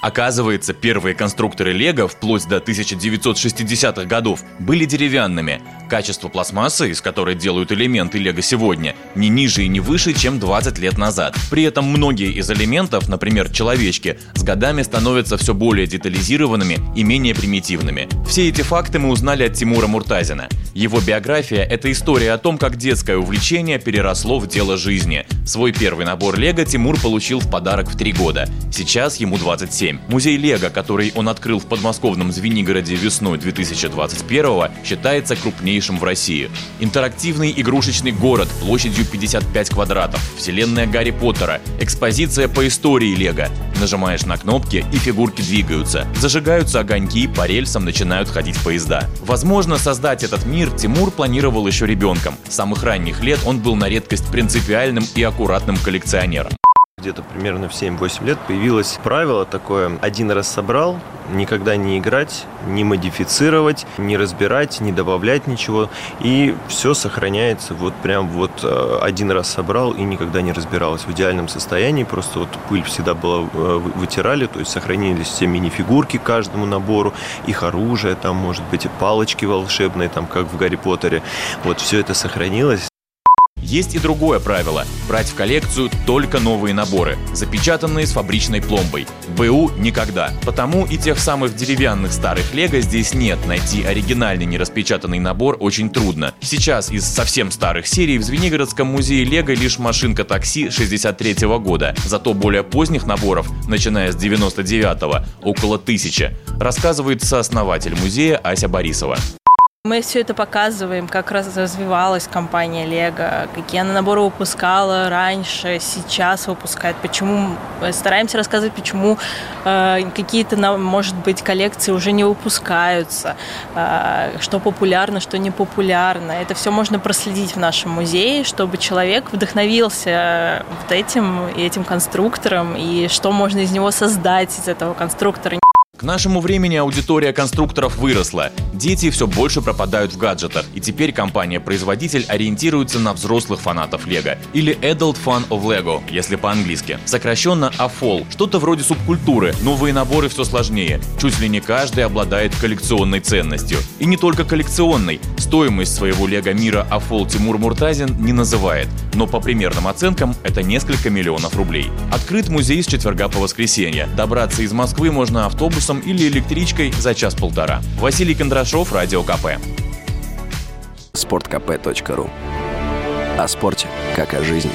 Оказывается, первые конструкторы Лего вплоть до 1960-х годов были деревянными. Качество пластмассы, из которой делают элементы Лего сегодня, не ниже и не выше, чем 20 лет назад. При этом многие из элементов, например, человечки, с годами становятся все более детализированными и менее примитивными. Все эти факты мы узнали от Тимура Муртазина. Его биография – это история о том, как детское увлечение переросло в дело жизни. Свой первый набор Лего Тимур получил в подарок в 3 года. Сейчас ему 27. 7. Музей Лего, который он открыл в подмосковном Звенигороде весной 2021 считается крупнейшим в России. Интерактивный игрушечный город площадью 55 квадратов, вселенная Гарри Поттера, экспозиция по истории Лего. Нажимаешь на кнопки и фигурки двигаются. Зажигаются огоньки, по рельсам начинают ходить поезда. Возможно, создать этот мир Тимур планировал еще ребенком. С самых ранних лет он был на редкость принципиальным и аккуратным коллекционером. Где-то примерно в 7-8 лет появилось правило такое, один раз собрал, никогда не играть, не модифицировать, не разбирать, не добавлять ничего, и все сохраняется вот прям вот э, один раз собрал и никогда не разбиралось. В идеальном состоянии, просто вот пыль всегда была, э, вытирали, то есть сохранились все мини-фигурки каждому набору, их оружие, там может быть и палочки волшебные, там как в Гарри Поттере, вот все это сохранилось, есть и другое правило – брать в коллекцию только новые наборы, запечатанные с фабричной пломбой. БУ никогда. Потому и тех самых деревянных старых лего здесь нет. Найти оригинальный нераспечатанный набор очень трудно. Сейчас из совсем старых серий в Звенигородском музее лего лишь машинка такси 63 -го года. Зато более поздних наборов, начиная с 99-го, около тысячи, рассказывает сооснователь музея Ася Борисова. Мы все это показываем, как раз развивалась компания Лего, какие она наборы выпускала раньше, сейчас выпускает, почему стараемся рассказывать, почему э, какие-то, может быть, коллекции уже не выпускаются, э, что популярно, что не популярно. Это все можно проследить в нашем музее, чтобы человек вдохновился вот этим и этим конструктором, и что можно из него создать из этого конструктора. К нашему времени аудитория конструкторов выросла. Дети все больше пропадают в гаджетах, и теперь компания-производитель ориентируется на взрослых фанатов Лего, или Adult Fan of Lego, если по-английски. Сокращенно AFOL, что-то вроде субкультуры, новые наборы все сложнее. Чуть ли не каждый обладает коллекционной ценностью. И не только коллекционной. Стоимость своего Лего мира AFOL Тимур Муртазин не называет, но по примерным оценкам это несколько миллионов рублей. Открыт музей с четверга по воскресенье. Добраться из Москвы можно автобусом или электричкой за час-полтора. Василий Кондрашов, Радио КП. Спорткп.ру О спорте, как о жизни.